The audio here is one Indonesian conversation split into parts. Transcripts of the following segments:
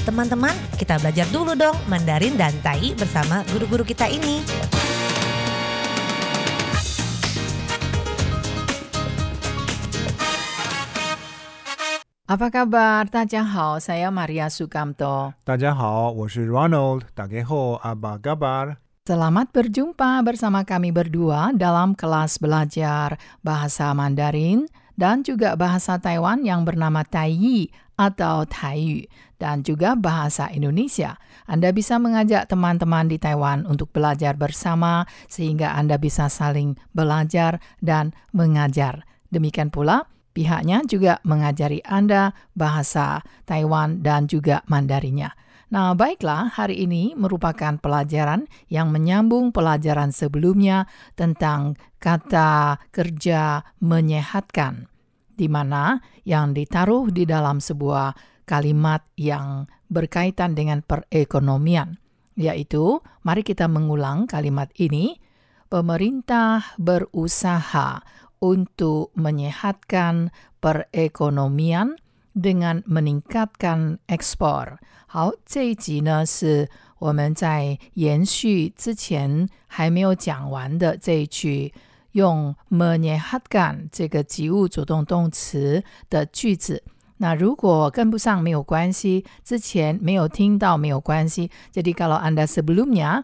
Teman-teman, kita belajar dulu dong Mandarin dan Tai bersama guru-guru kita ini. Apa kabar? Tadjahau, saya Maria Sukamto. Tadjahau, saya Ronald. Tageho, apa kabar? Selamat berjumpa bersama kami berdua dalam kelas belajar bahasa Mandarin dan juga bahasa Taiwan yang bernama Taiyi atau Taiyu dan juga bahasa Indonesia. Anda bisa mengajak teman-teman di Taiwan untuk belajar bersama sehingga Anda bisa saling belajar dan mengajar. Demikian pula pihaknya juga mengajari Anda bahasa Taiwan dan juga Mandarinya. Nah, baiklah, hari ini merupakan pelajaran yang menyambung pelajaran sebelumnya tentang kata kerja menyehatkan, di mana yang ditaruh di dalam sebuah kalimat yang berkaitan dengan perekonomian, yaitu mari kita mengulang kalimat ini. Pemerintah berusaha untuk menyehatkan perekonomian dengan meningkatkan ekspor。好，这一集呢是我们在延续之前还没有讲完的这一句 用 menyehatkan 这个及物主动动词的句子。那如果跟不上没有关系，之前没有听到没有关系。Jadi kalau anda sebelumnya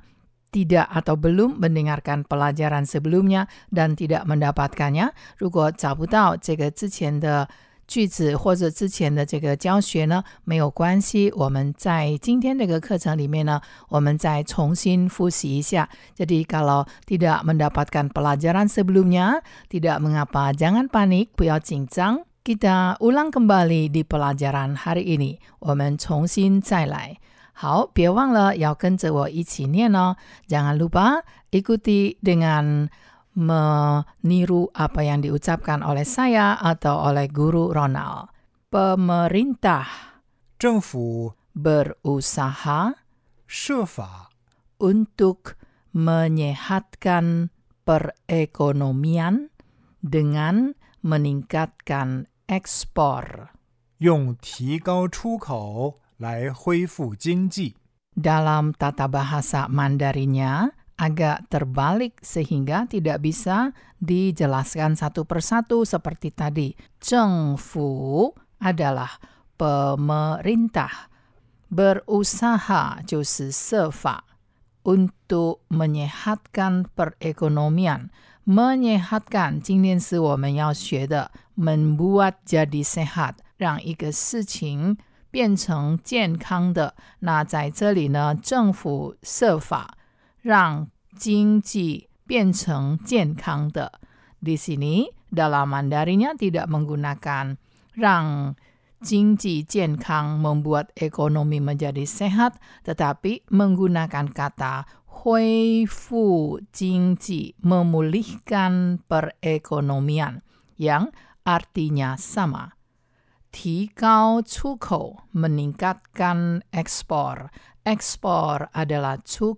tidak atau belum mendengarkan pelajaran sebelumnya dan tidak mendapatkannya，如果找不到这个之前的 句子或者之前的这个教学呢，没有关系。我们在今天这个课程里面呢，我们再重新复习一下。Jadi kalau tidak mendapatkan pelajaran sebelumnya, tidak mengapa, jangan panik，不要紧张。Kita ulang kembali di pelajaran hari ini，我们重新再来。好，别忘了要跟着我一起念哦。Jangan lupa ikuti dengan meniru apa yang diucapkan oleh saya atau oleh guru Ronald. Pemerintah 政府 berusaha 设法 untuk menyehatkan perekonomian dengan meningkatkan ekspor. 用提高出口来恢复经济。 Dalam tata bahasa Mandarinya agak terbalik sehingga tidak bisa dijelaskan satu persatu seperti tadi. Zhengfu adalah pemerintah. Berusaha 就是设法 untuk menyehatkan perekonomian. Menyehatkan 今天是我们要学的 membuat jadi sehat，让一个事情变成健康的。那在这里呢，政府设法 让经济变成健康的。Di sini dalam Mandarinya tidak menggunakan 让经济健康 membuat ekonomi menjadi sehat, tetapi menggunakan kata 恢复经济 memulihkan perekonomian yang artinya sama. 提高出口 meningkatkan ekspor. Ekspor adalah 出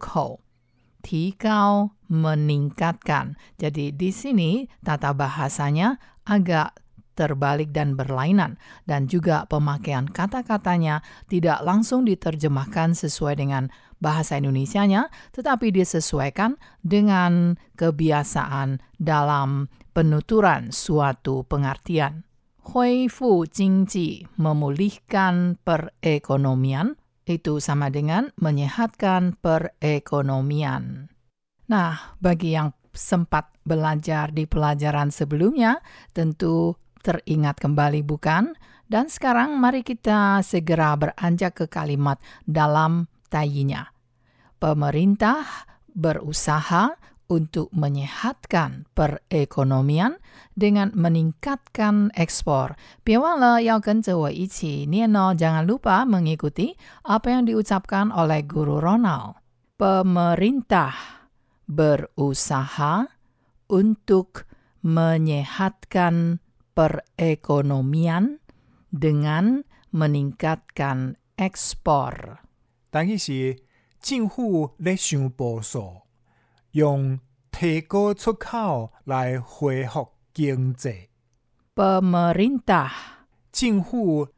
tikau meningkatkan. Jadi di sini tata bahasanya agak terbalik dan berlainan, dan juga pemakaian kata-katanya tidak langsung diterjemahkan sesuai dengan bahasa Indonesianya, tetapi disesuaikan dengan kebiasaan dalam penuturan suatu pengertian. Hui fu jingji memulihkan perekonomian itu sama dengan menyehatkan perekonomian. Nah, bagi yang sempat belajar di pelajaran sebelumnya, tentu teringat kembali bukan? Dan sekarang mari kita segera beranjak ke kalimat dalam tayinya. Pemerintah berusaha untuk menyehatkan perekonomian dengan meningkatkan ekspor. 别忘了要跟着我一起念哦，jangan lupa mengikuti apa yang diucapkan oleh guru Ronald. Pemerintah berusaha untuk menyehatkan perekonomian dengan meningkatkan ekspor. 但伊是政府咧想步数， 用提高出口来恢复经济。 Pemerintah 政府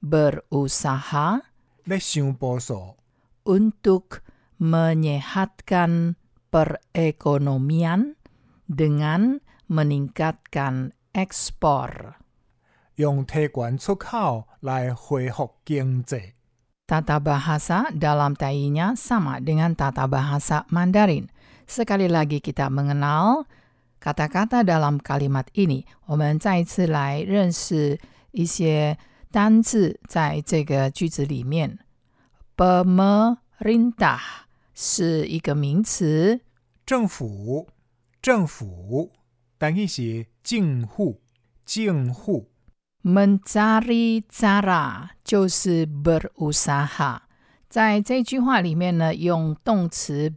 berusaha 咧想保守， untuk menyehatkan perekonomian dengan meningkatkan ekspor. 用提悬出口来恢复经济。 Tata bahasa dalam tainya sama dengan tata bahasa Mandarin. Sekali lagi kita mengenal kata-kata dalam kalimat ini. 我们再一次来认识一些单字在这个句子里面。Pemerintah 是一个名词，政府，政府，等于是政府，政府。 mencari cara 就是 berusaha。在这句话里面呢，用动词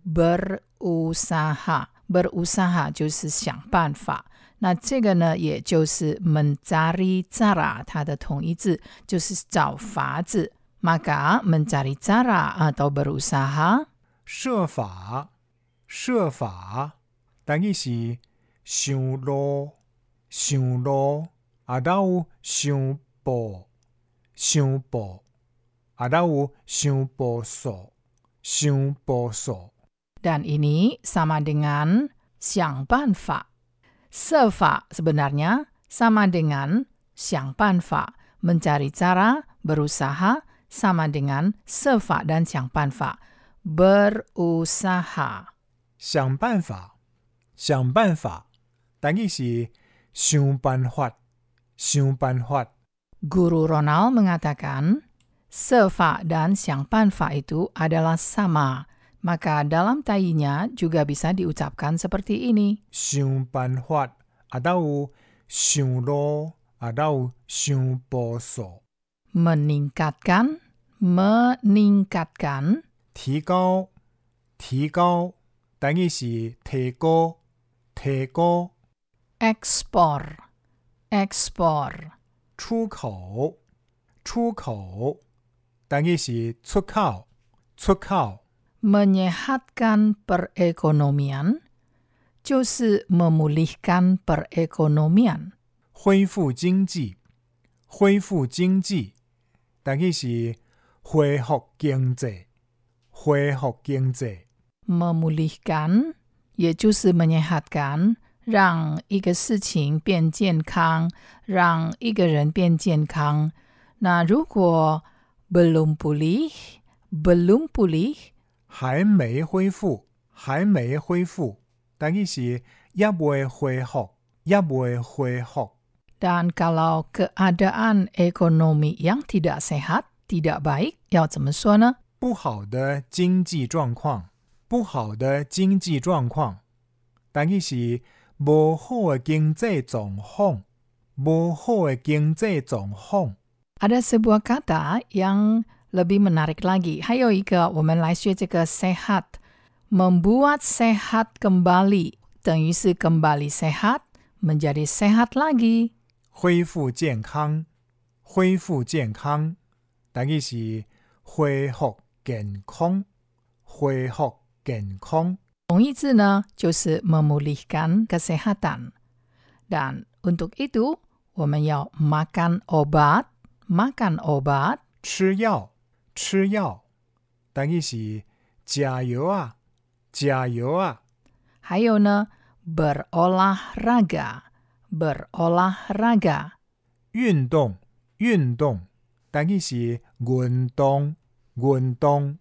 Berusaha，berusaha 就是想办法。那这个呢，也就是 mencari cara 它的同义字，就是找法子。Maka mencari cara atau berusaha 设法，设法，等于是想路，想路，啊，还有想步，想步，啊，还有想步数，想步数。Dan ini sama dengan siang panfa. Sefa sebenarnya sama dengan siang panfa. Mencari cara, berusaha, sama dengan sefa dan siang panfa. Berusaha. Siang panfa, siang panfa. Dan fa. Tadi si xiang panfa. Guru Ronald mengatakan, sefa dan siang panfa itu adalah sama Maka dalam tainya juga bisa diucapkan seperti ini. 想办法，啊，还有想路，啊，还有想步数。 Meningkatkan, meningkatkan, 提高，提高，等于是提高，提高。 ekspor, ekspor. 出口，出口，等于是出口，出口。 Menyehatkan perekonomian 就是 memulihkan perekonomian. 恢复经济，恢复经济，等于是恢复经济，恢复经济。 Memulihkan 也就是 menyehatkan, 让一个事情变健康，让一个人变健康。那如果 belum pulih, belum pulih 还没恢复，还没恢复，等于是也未恢复，也未恢复。Dan kalau keadaan ekonomi yang tidak sehat, tidak baik, 要怎么说呢？不好的经济状况，不好的经济状况，等于是无好的经济状况，无好的经济状况。Ada sebuah kata yang lebih menarik lagi. Hayo Ika, 我们来学这个 sehat. Membuat sehat kembali, 等于是 kembali sehat, menjadi sehat lagi. 恢复健康，恢复健康，等于是恢复健康，恢复健康。同义字呢，就是 memulihkan kesehatan. Dan untuk itu, 我们要 makan obat, makan obat, 吃药， 吃药，等于是加油啊，加油啊。还有呢 berolahraga, berolahraga. 运动，运动，等于是运动，运动。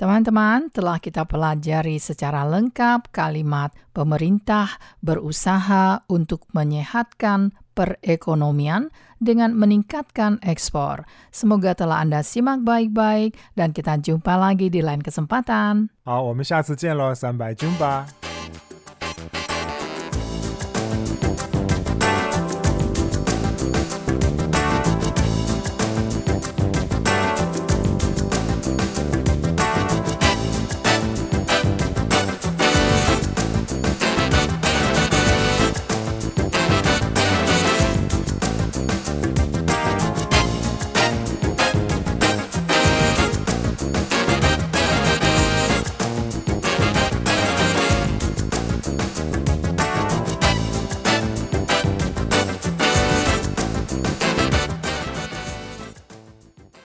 Teman-teman, telah kita pelajari secara lengkap kalimat pemerintah berusaha untuk menyehatkan perekonomian dengan meningkatkan ekspor. Semoga telah Anda simak baik-baik dan kita jumpa lagi di lain kesempatan. 好，我们下次见喽，三百斤吧。